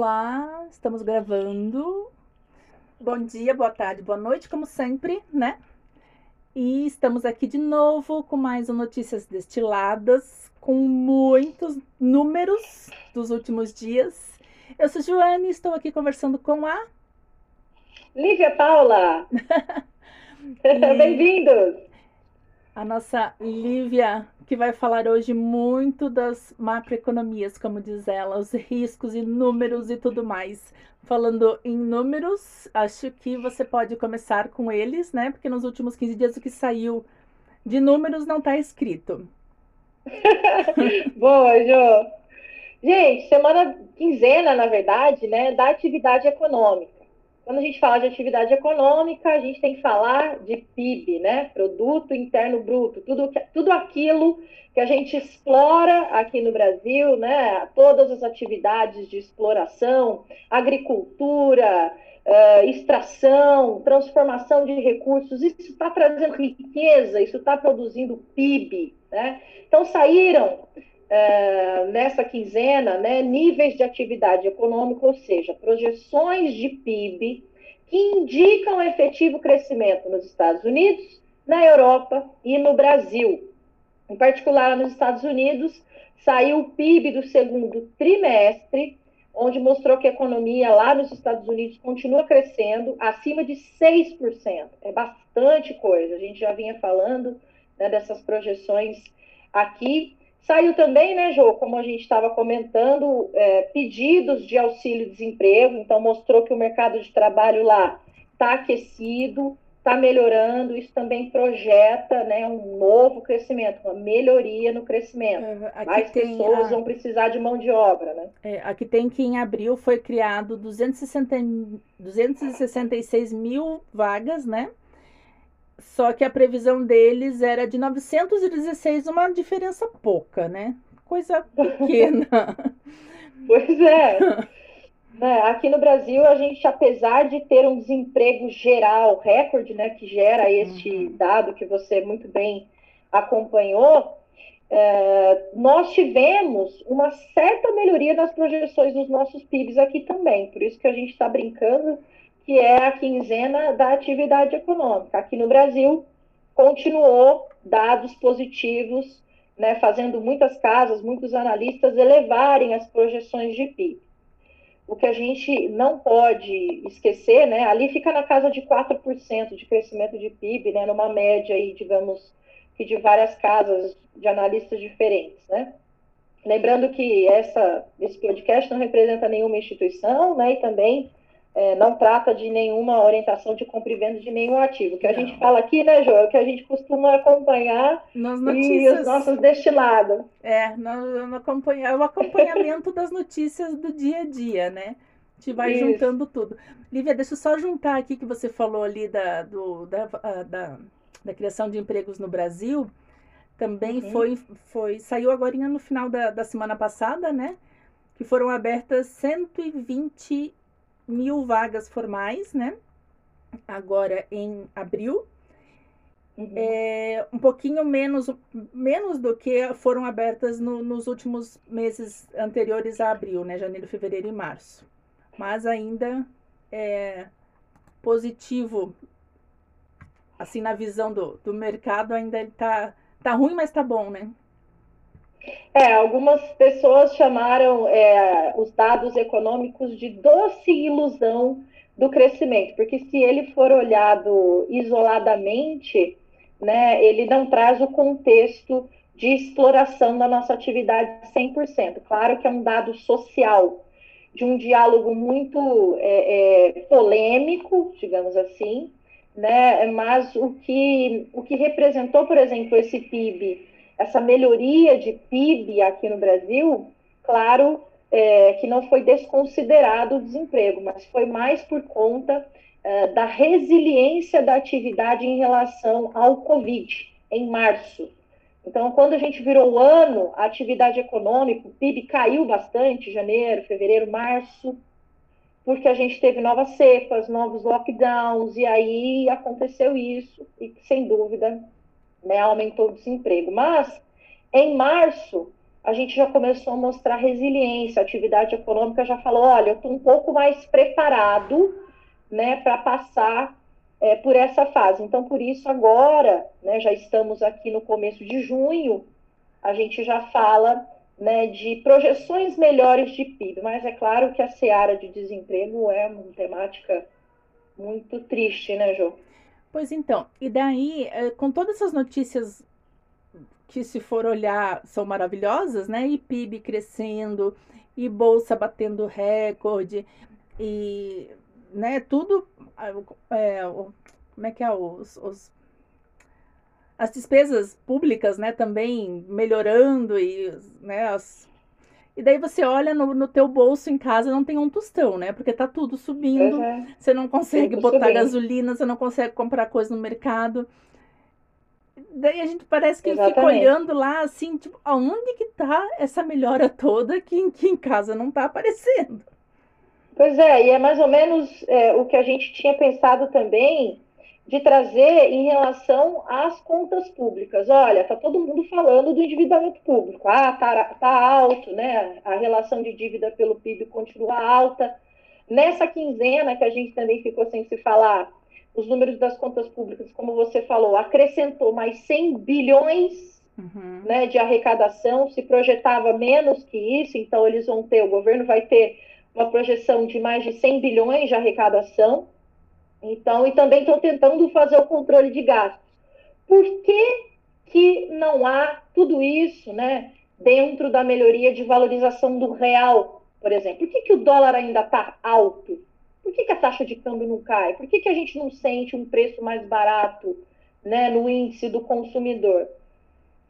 olá, estamos gravando. Bom dia, boa tarde, boa noite, como sempre, né? E estamos aqui de novo com mais um Notícias Destiladas, com muitos números dos últimos dias. Eu sou Joane e estou aqui conversando com a. Lívia Paula! Bem-vindos! A nossa Lívia, que vai falar hoje muito das macroeconomias, como diz ela, os riscos e números e tudo mais. Falando em números, acho que você pode começar com eles, né? Porque nos últimos 15 dias o que saiu de números não está escrito. Boa, Jô. Gente, semana quinzena, na verdade, né, da atividade econômica. Quando a gente fala de atividade econômica, a gente tem que falar de PIB, né? Produto Interno Bruto, tudo, tudo aquilo que a gente explora aqui no Brasil, né? Todas as atividades de exploração, agricultura, uh, extração, transformação de recursos, isso está trazendo riqueza, isso está produzindo PIB, né? Então saíram Uh, nessa quinzena, né, níveis de atividade econômica, ou seja, projeções de PIB que indicam efetivo crescimento nos Estados Unidos, na Europa e no Brasil. Em particular, nos Estados Unidos, saiu o PIB do segundo trimestre, onde mostrou que a economia lá nos Estados Unidos continua crescendo acima de 6%. É bastante coisa. A gente já vinha falando né, dessas projeções aqui. Saiu também, né, Jô, como a gente estava comentando, é, pedidos de auxílio-desemprego, então mostrou que o mercado de trabalho lá está aquecido, está melhorando, isso também projeta né, um novo crescimento, uma melhoria no crescimento. É, Mais pessoas a... vão precisar de mão de obra. Né? É, aqui tem que em abril foi criado 260, 266 mil vagas, né? Só que a previsão deles era de 916, uma diferença pouca, né? Coisa pequena. pois é. né? Aqui no Brasil, a gente, apesar de ter um desemprego geral, recorde, né, que gera este uhum. dado que você muito bem acompanhou, é, nós tivemos uma certa melhoria nas projeções dos nossos PIBs aqui também. Por isso que a gente está brincando que é a quinzena da atividade econômica. Aqui no Brasil, continuou dados positivos, né, fazendo muitas casas, muitos analistas elevarem as projeções de PIB. O que a gente não pode esquecer, né, ali fica na casa de 4% de crescimento de PIB, né, numa média aí, digamos, que de várias casas de analistas diferentes, né? Lembrando que essa, esse podcast não representa nenhuma instituição, né, e também é, não trata de nenhuma orientação de compra e venda de nenhum ativo. O que a não. gente fala aqui, né, João, é o que a gente costuma acompanhar Nas notícias... e os nossos destilados. É, no, no acompanha... o acompanhamento das notícias do dia a dia, né? A gente vai Isso. juntando tudo. Lívia, deixa eu só juntar aqui que você falou ali da, do, da, da, da criação de empregos no Brasil. Também uhum. foi, foi, saiu agora no final da, da semana passada, né? Que foram abertas 120 mil vagas formais, né? Agora em abril. Uhum. É, um pouquinho menos, menos do que foram abertas no, nos últimos meses anteriores a abril, né? Janeiro, fevereiro e março. Mas ainda é positivo, assim, na visão do, do mercado, ainda ele tá, tá ruim, mas tá bom, né? É, algumas pessoas chamaram é, os dados econômicos de doce ilusão do crescimento, porque se ele for olhado isoladamente, né, ele não traz o contexto de exploração da nossa atividade 100%. Claro que é um dado social, de um diálogo muito é, é, polêmico, digamos assim, né, mas o que, o que representou, por exemplo, esse PIB essa melhoria de PIB aqui no Brasil, claro é, que não foi desconsiderado o desemprego, mas foi mais por conta é, da resiliência da atividade em relação ao Covid, em março. Então, quando a gente virou o ano, a atividade econômica, o PIB caiu bastante, janeiro, fevereiro, março, porque a gente teve novas cepas, novos lockdowns, e aí aconteceu isso, e sem dúvida né, aumentou o desemprego. Mas, em março, a gente já começou a mostrar resiliência, a atividade econômica já falou, olha, eu estou um pouco mais preparado né, para passar é, por essa fase. Então, por isso, agora, né, já estamos aqui no começo de junho, a gente já fala né, de projeções melhores de PIB, mas é claro que a seara de desemprego é uma temática muito triste, né, Jô? Pois então, e daí, é, com todas essas notícias que, se for olhar, são maravilhosas, né? E PIB crescendo, e bolsa batendo recorde, e né, tudo. É, como é que é? Os, os, as despesas públicas, né, também melhorando e, né, as, e daí você olha no, no teu bolso em casa não tem um tostão, né? Porque tá tudo subindo, uhum. você não consegue botar gasolina, você não consegue comprar coisa no mercado. Daí a gente parece que Exatamente. fica olhando lá assim, tipo, aonde que tá essa melhora toda que, que em casa não tá aparecendo? Pois é, e é mais ou menos é, o que a gente tinha pensado também de trazer em relação às contas públicas. Olha, está todo mundo falando do endividamento público. Ah, está tá alto, né? A relação de dívida pelo PIB continua alta. Nessa quinzena que a gente também ficou sem se falar, os números das contas públicas, como você falou, acrescentou mais 100 bilhões uhum. né, de arrecadação, se projetava menos que isso, então eles vão ter, o governo vai ter uma projeção de mais de 100 bilhões de arrecadação. Então, e também estão tentando fazer o controle de gastos. Por que, que não há tudo isso né, dentro da melhoria de valorização do real, por exemplo? Por que, que o dólar ainda está alto? Por que, que a taxa de câmbio não cai? Por que, que a gente não sente um preço mais barato né, no índice do consumidor?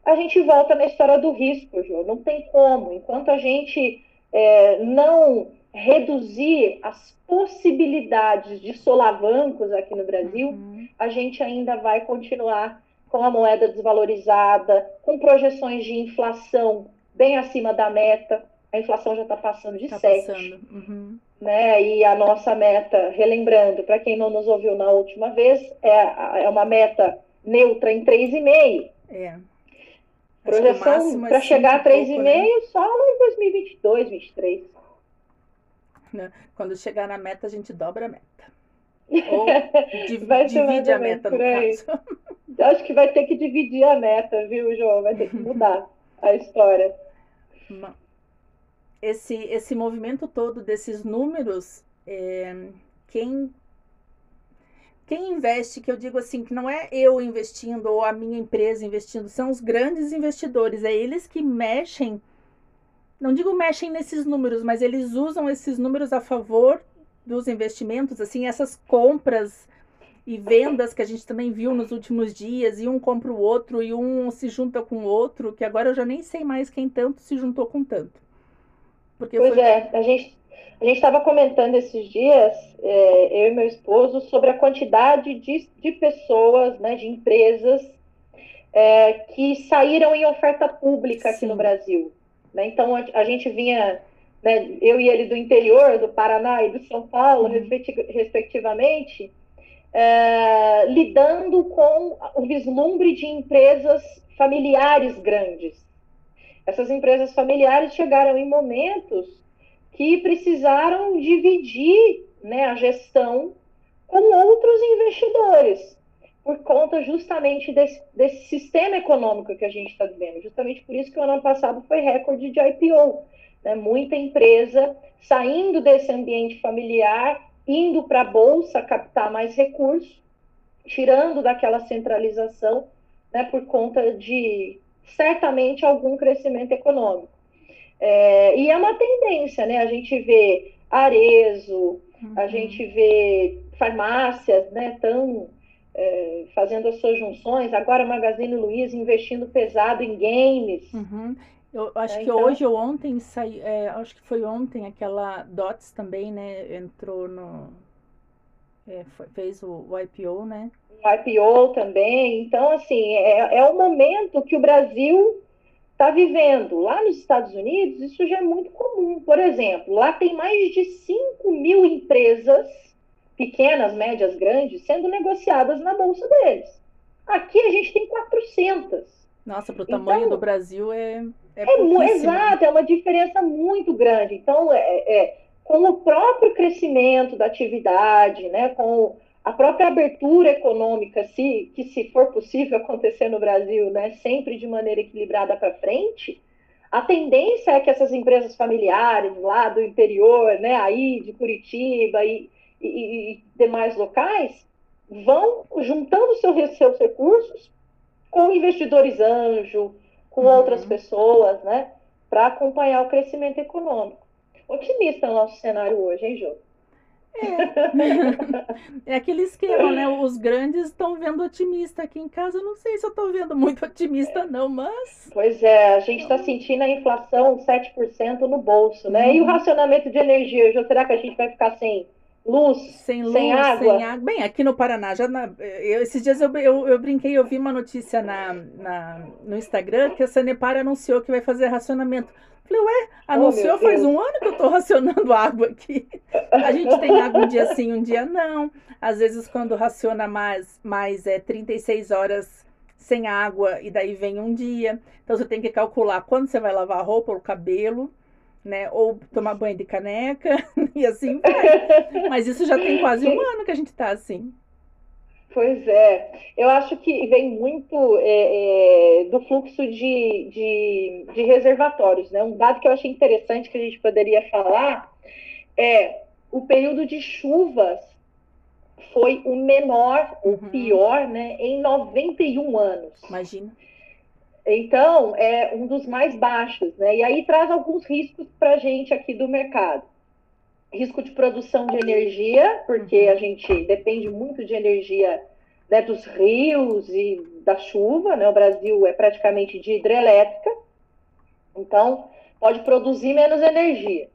A gente volta na história do risco, Jô. Não tem como. Enquanto a gente é, não reduzir as possibilidades de solavancos aqui no Brasil, uhum. a gente ainda vai continuar com a moeda desvalorizada, com projeções de inflação bem acima da meta. A inflação já está passando de tá 7. Passando. Uhum. Né? E a nossa meta, relembrando, para quem não nos ouviu na última vez, é, é uma meta neutra em 3,5. É. Projeção para é chegar a 3,5 né? só em 2022, 2023. Né? Quando chegar na meta, a gente dobra a meta. Ou div divide a meta, no caso. Acho que vai ter que dividir a meta, viu, João? Vai ter que mudar a história. Esse, esse movimento todo desses números, é, quem quem investe, que eu digo assim, que não é eu investindo ou a minha empresa investindo, são os grandes investidores, é eles que mexem não digo mexem nesses números, mas eles usam esses números a favor dos investimentos, assim, essas compras e vendas que a gente também viu nos últimos dias, e um compra o outro, e um se junta com o outro, que agora eu já nem sei mais quem tanto se juntou com tanto. Porque pois foi... é, a gente a gente estava comentando esses dias, é, eu e meu esposo, sobre a quantidade de, de pessoas, né, de empresas é, que saíram em oferta pública Sim. aqui no Brasil. Né? Então, a, gente vinha, né, eu e ele do interior, do Paraná e do São Paulo, uhum. respectivamente, é, lidando com o vislumbre de empresas familiares grandes. Essas empresas familiares chegaram em momentos que precisaram dividir né, a gestão com outros investidores por conta justamente desse, desse sistema econômico que a gente está vivendo. Justamente por isso que o ano passado foi recorde de IPO. Né? Muita empresa saindo desse ambiente familiar, indo para a bolsa captar mais recursos, tirando daquela centralização né, por conta de certamente algum crescimento econômico. É, e é uma tendência, né? A gente vê Arezo, uhum. a gente vê farmácias né, tão é, fazendo as suas junções, agora Magazine Luiza investindo pesado em games. Uhum. Eu acho é, que então... hoje ou ontem saiu, é, acho que foi ontem aquela Dots também, né? Entrou no. É, foi, fez o, o, IPO, né? O IPO também. Então, assim, é, é o momento que o Brasil está vivendo. Lá nos Estados Unidos, isso já é muito comum. Por exemplo, lá tem mais de 5 mil empresas pequenas, médias, grandes, sendo negociadas na bolsa deles. Aqui a gente tem 400. Nossa, para o tamanho então, do Brasil é. É, é exato, é uma diferença muito grande. Então, é, é, com o próprio crescimento da atividade, né, com a própria abertura econômica, se, que se for possível acontecer no Brasil, né, sempre de maneira equilibrada para frente, a tendência é que essas empresas familiares lá do interior, né, aí de Curitiba e, e, e demais locais, vão juntando seus, seus recursos com investidores anjo, com uhum. outras pessoas, né, para acompanhar o crescimento econômico. Otimista o nosso cenário hoje, hein, Jô? É. é aquele esquema, né? Os grandes estão vendo otimista aqui em casa. Eu não sei se eu estou vendo muito otimista, não, mas. Pois é, a gente está sentindo a inflação 7% no bolso, né? Uhum. E o racionamento de energia, Jô, será que a gente vai ficar sem luz, sem, luz, sem água? Sem água. Bem, aqui no Paraná, já na, eu, esses dias eu, eu, eu, brinquei, eu vi uma notícia na, na, no Instagram que a Sanepar anunciou que vai fazer racionamento. Falei, ué, oh, anunciou oh, faz um ano que eu tô racionando água aqui. A gente tem água um dia sim, um dia não. Às vezes, quando raciona mais, mais é 36 horas sem água e daí vem um dia. Então, você tem que calcular quando você vai lavar a roupa ou o cabelo né? Ou tomar banho de caneca e assim vai. Mas isso já tem quase um ano que a gente está assim. Pois é, eu acho que vem muito é, é, do fluxo de, de, de, reservatórios, né? Um dado que eu achei interessante que a gente poderia falar é o período de chuvas foi o menor, uhum. o pior, né, em 91 anos. Imagina. Então, é um dos mais baixos, né? E aí traz alguns riscos para a gente aqui do mercado. Risco de produção de energia, porque a gente depende muito de energia né, dos rios e da chuva, né? O Brasil é praticamente de hidrelétrica, então pode produzir menos energia.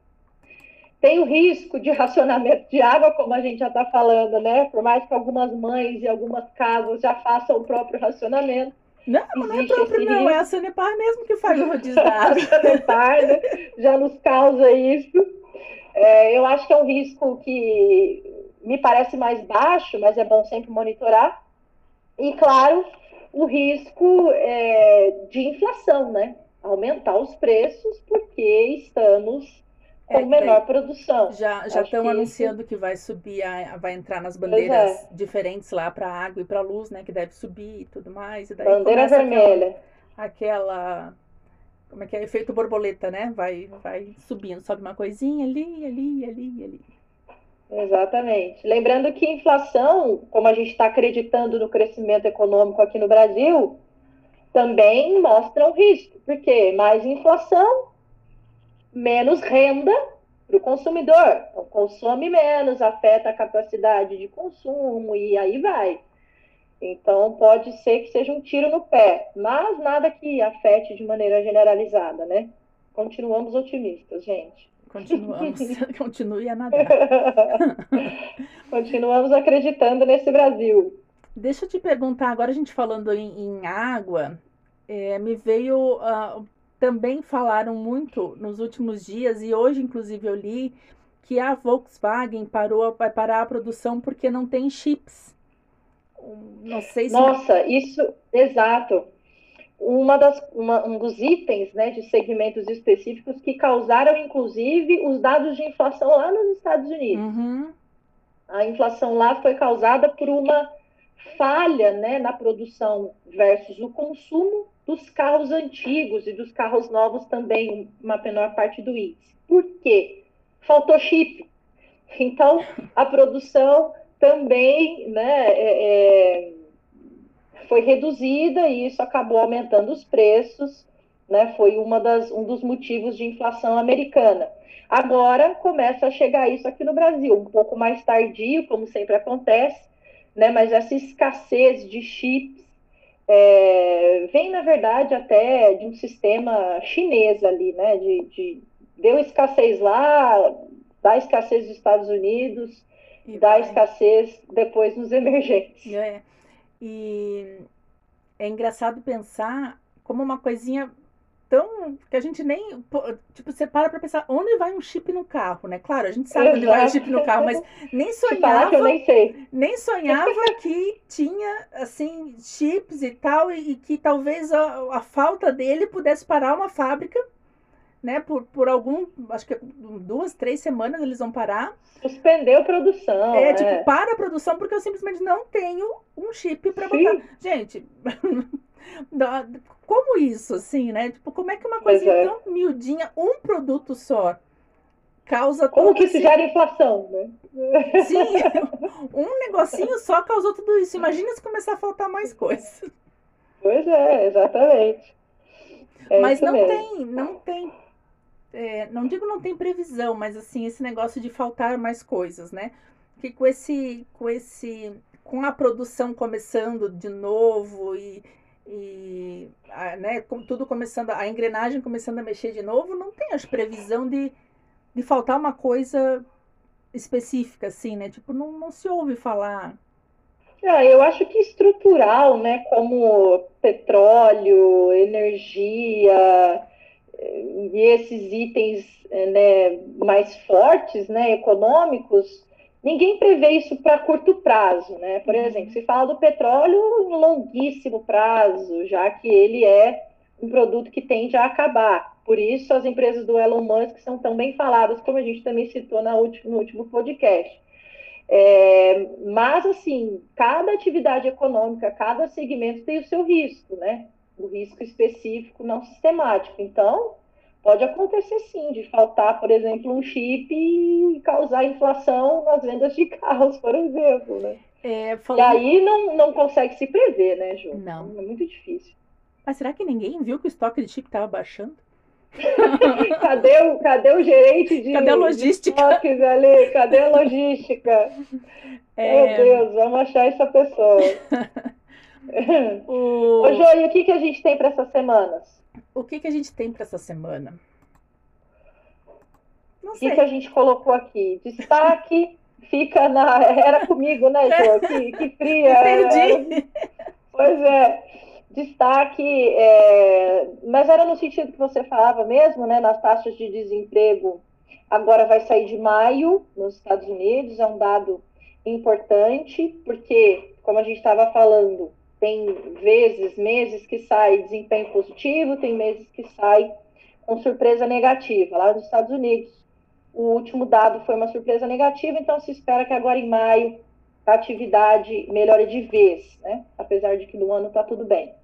Tem o risco de racionamento de água, como a gente já está falando, né? Por mais que algumas mães e algumas casas já façam o próprio racionamento, não, não é próprio, não. É a Sanepar mesmo que faz o rodízio da a Sanepar né, já nos causa isso. É, eu acho que é um risco que me parece mais baixo, mas é bom sempre monitorar. E, claro, o risco é, de inflação, né? Aumentar os preços, porque estamos com é, menor produção. Já já estão anunciando que vai subir, a, vai entrar nas bandeiras é. diferentes lá para água e para luz, né? Que deve subir e tudo mais. E daí Bandeira vermelha. Aquela, aquela, como é que é? Efeito borboleta, né? Vai, vai subindo, sobe uma coisinha ali, ali, ali, ali. Exatamente. Lembrando que inflação, como a gente está acreditando no crescimento econômico aqui no Brasil, também mostra um risco, porque mais inflação, menos renda para o consumidor. Então, consome menos, afeta a capacidade de consumo e aí vai. Então, pode ser que seja um tiro no pé, mas nada que afete de maneira generalizada, né? Continuamos otimistas, gente. Continuamos, continue a nadar. Continuamos acreditando nesse Brasil. Deixa eu te perguntar, agora a gente falando em, em água, é, me veio uh, também falaram muito nos últimos dias, e hoje, inclusive, eu li que a Volkswagen parou, vai parar a produção porque não tem chips. Não sei se. Nossa, isso, exato. Uma das, uma, um dos itens né, de segmentos específicos que causaram, inclusive, os dados de inflação lá nos Estados Unidos. Uhum. A inflação lá foi causada por uma falha né, na produção versus o consumo dos carros antigos e dos carros novos também, uma menor parte do índice. Por quê? Faltou chip. Então, a produção também né, é, é, foi reduzida e isso acabou aumentando os preços, né, foi uma das, um dos motivos de inflação americana. Agora começa a chegar isso aqui no Brasil, um pouco mais tardio, como sempre acontece, né, mas essa escassez de chips é, vem, na verdade, até de um sistema chinês ali, né? De, de deu escassez lá, dá escassez nos Estados Unidos, e dá vai. escassez depois nos emergentes. É. E é engraçado pensar como uma coisinha tão que a gente nem tipo você para para pensar onde vai um chip no carro, né? Claro, a gente sabe onde vai um chip no carro, mas nem sonhava, nem. Nem sonhava que tinha assim chips e tal e, e que talvez a, a, falta dele pudesse parar uma fábrica, né? Por, por algum, acho que duas, três semanas eles vão parar. Suspendeu a produção. É, é. tipo, para a produção porque eu simplesmente não tenho um chip para botar. Gente, como isso, assim, né? Tipo, como é que uma coisinha é. tão miudinha, um produto só, causa Como que isso gera inflação, né? Sim, um negocinho só causou tudo isso. Imagina se começar a faltar mais coisas. Pois é, exatamente. É mas não mesmo. tem, não tem. É, não digo não tem previsão, mas assim, esse negócio de faltar mais coisas, né? Que com esse, com esse, com a produção começando de novo e, e a, né, com tudo começando, a engrenagem começando a mexer de novo, não tem as previsão de, de faltar uma coisa específica, assim, né? Tipo, não, não se ouve falar. Ah, eu acho que estrutural, né? Como petróleo, energia e esses itens né, mais fortes, né, econômicos, Ninguém prevê isso para curto prazo, né? Por uhum. exemplo, se fala do petróleo em longuíssimo prazo, já que ele é um produto que tende a acabar. Por isso, as empresas do Elon Musk são tão bem faladas, como a gente também citou na último, no último podcast. É, mas, assim, cada atividade econômica, cada segmento tem o seu risco, né? O risco específico, não sistemático. Então, Pode acontecer sim, de faltar, por exemplo, um chip e causar inflação nas vendas de carros, por exemplo, né? É, falando... E aí não, não consegue se prever, né, Ju? Não. É muito difícil. Mas será que ninguém viu que o estoque de chip estava baixando? cadê, o, cadê o gerente de, cadê a logística? estoques ali? Cadê a logística? É... Meu Deus, vamos achar essa pessoa. o... Ô, Jô, e o que, que a gente tem para essas semanas? o que, que a gente tem para essa semana? Não sei. O que, que a gente colocou aqui? Destaque fica na. Era comigo, né, Jô? Que, que fria. Entendi. Pois é. Destaque, é... mas era no sentido que você falava mesmo, né? Nas taxas de desemprego, agora vai sair de maio nos Estados Unidos, é um dado importante, porque, como a gente estava falando, tem vezes, meses que sai desempenho positivo, tem meses que sai com surpresa negativa. Lá nos Estados Unidos, o último dado foi uma surpresa negativa, então se espera que agora em maio a atividade melhore de vez, né? apesar de que no ano está tudo bem.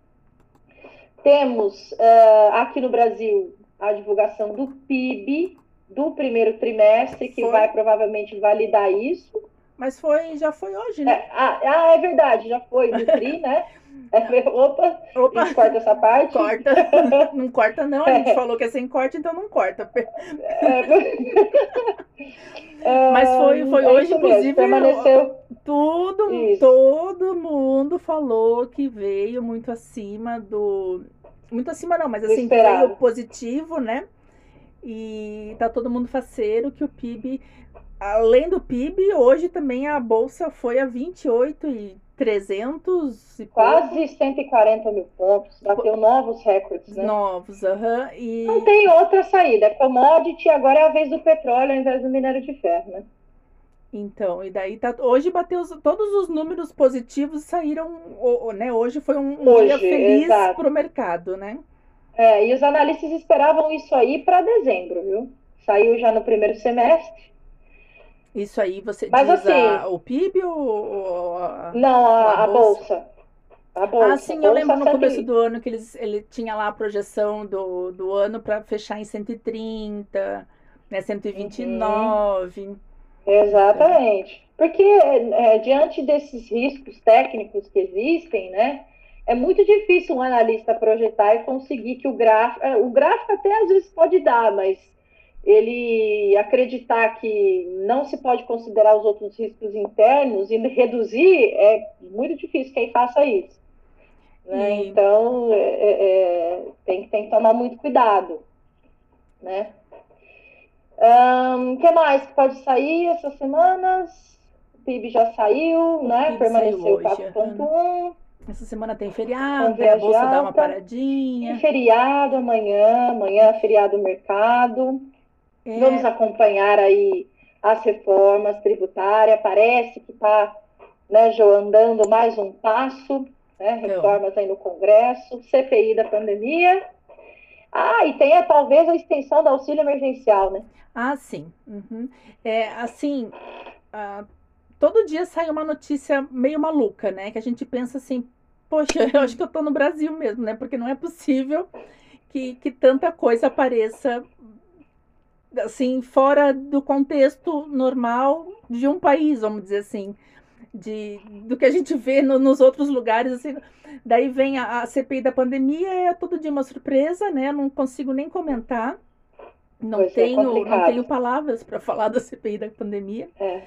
Temos uh, aqui no Brasil a divulgação do PIB do primeiro trimestre, que foi. vai provavelmente validar isso. Mas foi, já foi hoje, né? É, ah, ah, é verdade, já foi no TRI, né? É, opa, opa, a gente corta essa parte. Corta. Não corta, não. A gente é. falou que é sem corte, então não corta. É, Mas foi, foi é hoje, inclusive. Permaneceu. Tudo, todo mundo falou que veio muito acima do. Muito acima, não, mas assim, veio positivo, né? E tá todo mundo faceiro que o PIB além do PIB, hoje também a bolsa foi a 28 e 300 e quase pouco. 140 mil pontos, bateu novos recordes, né? Novos, aham. Uhum, e... Não tem outra saída, é commodity, agora é a vez do petróleo ao invés do minério de ferro, né? Então, e daí tá, hoje bateu todos os números positivos saíram, né? Hoje foi um, hoje, dia feliz para o mercado, né? É, e os analistas esperavam isso aí para dezembro, viu? Saiu já no primeiro semestre. Isso aí você Mas, diz assim, a, o PIB ou, a, não a, a bolsa? bolsa? A bolsa. Ah, sim, eu lembro no começo do ano que eles, ele tinha lá a projeção do, do ano para fechar em 130, né, 129. Uhum. Exatamente. Porque é, diante desses riscos técnicos que existem, né, é muito difícil um analista projetar e conseguir que o gráfico, é, o gráfico até às vezes pode dar, mas ele acreditar que não se pode considerar os outros riscos internos e reduzir, é muito difícil quem faça isso. Né? Então, é, é, é, tem, tem que tomar muito cuidado. Né? O um, que mais que pode sair essas semanas? O PIB já saiu, né? permaneceu 4,1. Essa semana tem feriado, a bolsa dá uma paradinha. Tem feriado amanhã, amanhã é feriado mercado. É. Vamos acompanhar aí as reformas tributárias. Parece que está, né, Jo, andando mais um passo, né? Então. Reformas aí no Congresso, CPI da pandemia. Ah, e tem talvez a extensão do auxílio emergencial, né? Ah, sim. Uhum. É, assim, uh, todo dia sai uma notícia meio maluca, né? Que a gente pensa assim, poxa, eu acho que eu tô no Brasil mesmo, né? Porque não é possível que, que tanta coisa apareça assim, fora do contexto normal de um país, vamos dizer assim, de, do que a gente vê no, nos outros lugares, assim. Daí vem a, a CPI da pandemia, é todo dia uma surpresa, né? Não consigo nem comentar. Não é tenho, é não tenho palavras para falar da CPI da pandemia. É.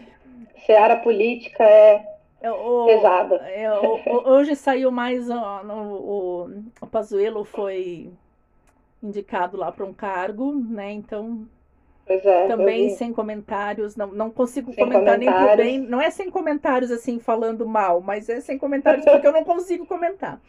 Seara política é, é o, pesada. É, o, hoje saiu mais ó, no, o, o Pazuello foi indicado lá para um cargo, né? Então é, também sem comentários, não, não consigo sem comentar nem por bem. Não é sem comentários assim falando mal, mas é sem comentários porque eu não consigo comentar.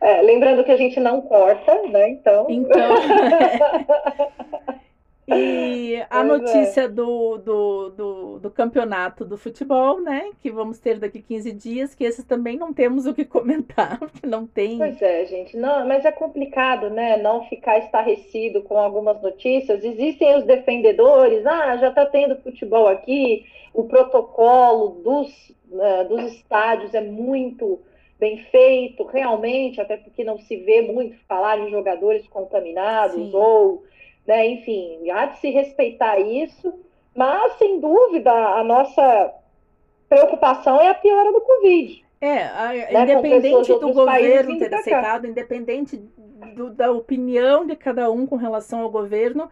É, lembrando que a gente não corta, né? Então. Então. E a é. notícia do, do, do, do, campeonato do futebol, né? Que vamos ter daqui 15 dias, que esses também não temos o que comentar, porque não tem. Pois é, gente. Não, mas é complicado, né? Não ficar estarrecido com algumas notícias. Existem os defendedores, ah, já está tendo futebol aqui, o protocolo dos, uh, dos estádios é muito bem feito, realmente, até porque não se vê muito falar em jogadores contaminados Sim. ou né? Enfim, há de se respeitar isso, mas sem dúvida a nossa preocupação é a piora do Covid. É, a, né? independente do governo ter aceitado, independente do, da opinião de cada um com relação ao governo,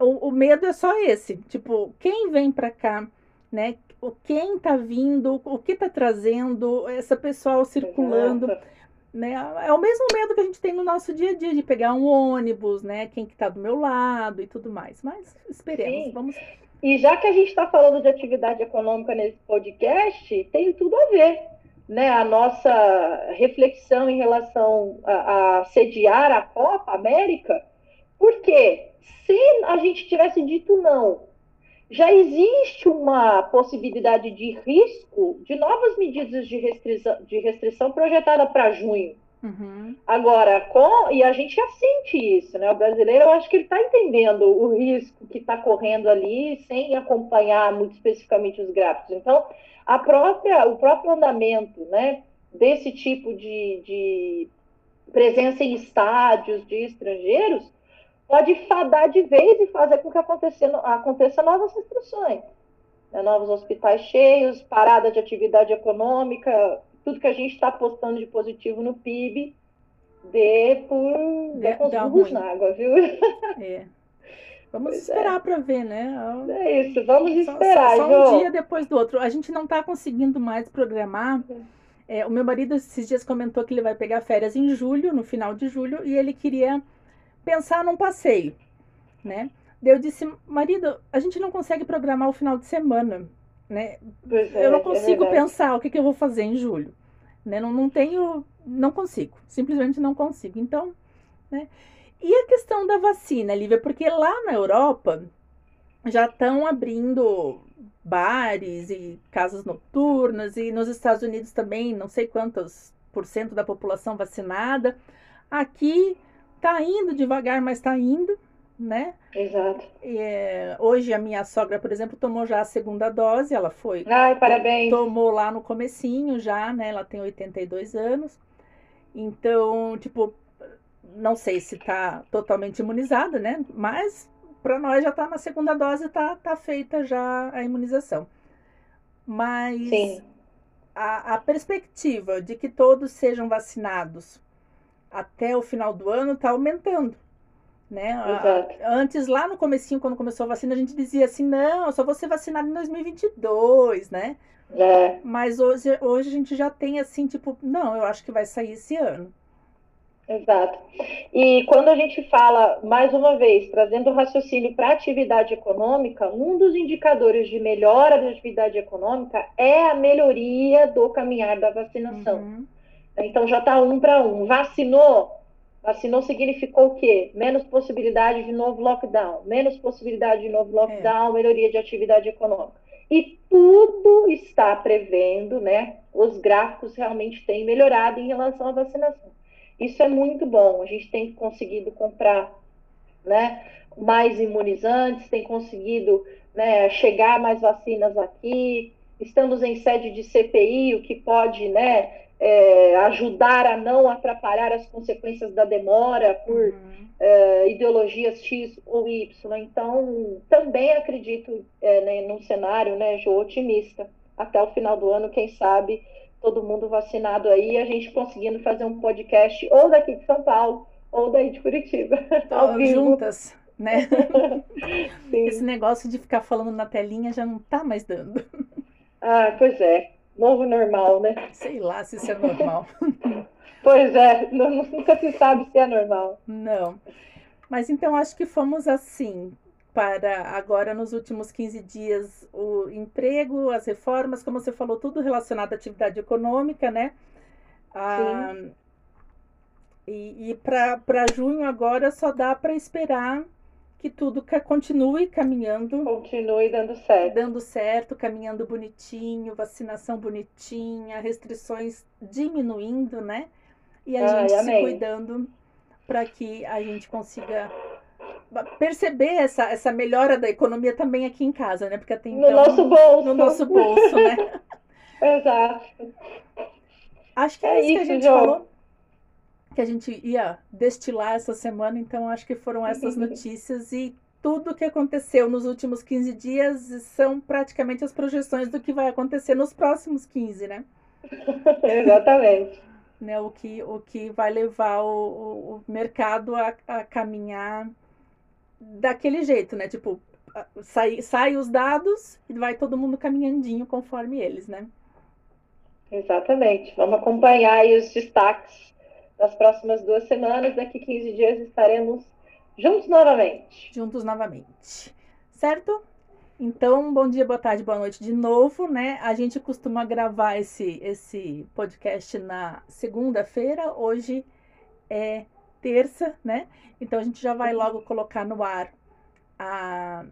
o, o medo é só esse. Tipo, quem vem para cá, né? O quem está vindo, o que está trazendo, essa pessoal circulando. Exato né? É o mesmo medo que a gente tem no nosso dia a dia de pegar um ônibus, né? Quem que tá do meu lado e tudo mais. Mas esperemos, Sim. vamos. E já que a gente está falando de atividade econômica nesse podcast, tem tudo a ver, né? A nossa reflexão em relação a, a sediar a Copa América, porque se a gente tivesse dito não já existe uma possibilidade de risco de novas medidas de restrição, de restrição projetada para junho. Uhum. Agora, com, e a gente já sente isso, né? O brasileiro, eu acho que ele está entendendo o risco que está correndo ali, sem acompanhar muito especificamente os gráficos. Então, a própria, o próprio andamento né, desse tipo de, de presença em estádios de estrangeiros pode fadar de vez e fazer com que aconteça, aconteça novas restrições. Né? Novos hospitais cheios, parada de atividade econômica, tudo que a gente está apostando de positivo no PIB, dê por dê com os na água, viu? É. Vamos pois é. esperar é. para ver, né? É isso, vamos esperar. Só, só um dia depois do outro. A gente não está conseguindo mais programar. É, o meu marido esses dias comentou que ele vai pegar férias em julho, no final de julho, e ele queria pensar num passeio, né? Eu disse, marido, a gente não consegue programar o final de semana, né? É, eu não é consigo é pensar o que, que eu vou fazer em julho, né? Não, não tenho, não consigo, simplesmente não consigo. Então, né? E a questão da vacina, Lívia, porque lá na Europa já estão abrindo bares e casas noturnas e nos Estados Unidos também, não sei quantos por cento da população vacinada. Aqui Tá indo devagar, mas tá indo, né? Exato. É, hoje a minha sogra, por exemplo, tomou já a segunda dose, ela foi. Ai, parabéns. Tomou lá no comecinho já, né? Ela tem 82 anos. Então, tipo, não sei se tá totalmente imunizada, né? Mas para nós já tá na segunda dose, tá, tá feita já a imunização. Mas Sim. A, a perspectiva de que todos sejam vacinados até o final do ano está aumentando. Né? Antes, lá no comecinho, quando começou a vacina, a gente dizia assim, não, eu só vou ser vacinado em 2022, né? É. Mas hoje, hoje a gente já tem assim, tipo, não, eu acho que vai sair esse ano. Exato. E quando a gente fala, mais uma vez, trazendo o raciocínio para a atividade econômica, um dos indicadores de melhora da atividade econômica é a melhoria do caminhar da vacinação. Uhum. Então já está um para um. Vacinou? Vacinou significou o quê? Menos possibilidade de novo lockdown, menos possibilidade de novo lockdown, é. melhoria de atividade econômica. E tudo está prevendo, né? Os gráficos realmente têm melhorado em relação à vacinação. Isso é muito bom. A gente tem conseguido comprar, né? Mais imunizantes, tem conseguido né, chegar mais vacinas aqui. Estamos em sede de CPI, o que pode, né? É, ajudar a não atrapalhar as consequências da demora por uhum. é, ideologias X ou Y. Então, também acredito é, né, num cenário, né, Jô, otimista. Até o final do ano, quem sabe, todo mundo vacinado aí, a gente conseguindo fazer um podcast ou daqui de São Paulo ou daí de Curitiba. Ao juntas, né? Esse negócio de ficar falando na telinha já não tá mais dando. Ah, pois é. Novo normal, né? Sei lá se isso é normal. pois é, nunca se sabe se é normal. Não. Mas então acho que fomos assim para agora nos últimos 15 dias o emprego, as reformas, como você falou, tudo relacionado à atividade econômica, né? Ah, e, e para junho agora só dá para esperar que tudo continue caminhando. Continue dando certo. Dando certo, caminhando bonitinho, vacinação bonitinha, restrições diminuindo, né? E a Ai, gente se cuidando para que a gente consiga perceber essa, essa melhora da economia também aqui em casa, né? Porque então, no nosso bolso. No nosso bolso, né? Exato. Acho que é, é isso que a gente falou. Que a gente ia destilar essa semana, então acho que foram essas notícias e tudo que aconteceu nos últimos 15 dias são praticamente as projeções do que vai acontecer nos próximos 15, né? Exatamente. Né, o, que, o que vai levar o, o mercado a, a caminhar daquele jeito, né? Tipo, sai, sai os dados e vai todo mundo caminhandinho conforme eles, né? Exatamente. Vamos acompanhar aí os destaques das próximas duas semanas. Daqui 15 dias estaremos juntos novamente. Juntos novamente. Certo? Então, bom dia, boa tarde, boa noite de novo, né? A gente costuma gravar esse, esse podcast na segunda-feira. Hoje é terça, né? Então a gente já vai logo colocar no ar a,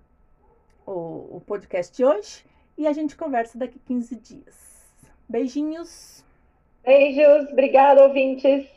o, o podcast de hoje e a gente conversa daqui 15 dias. Beijinhos. Beijos, obrigada, ouvintes.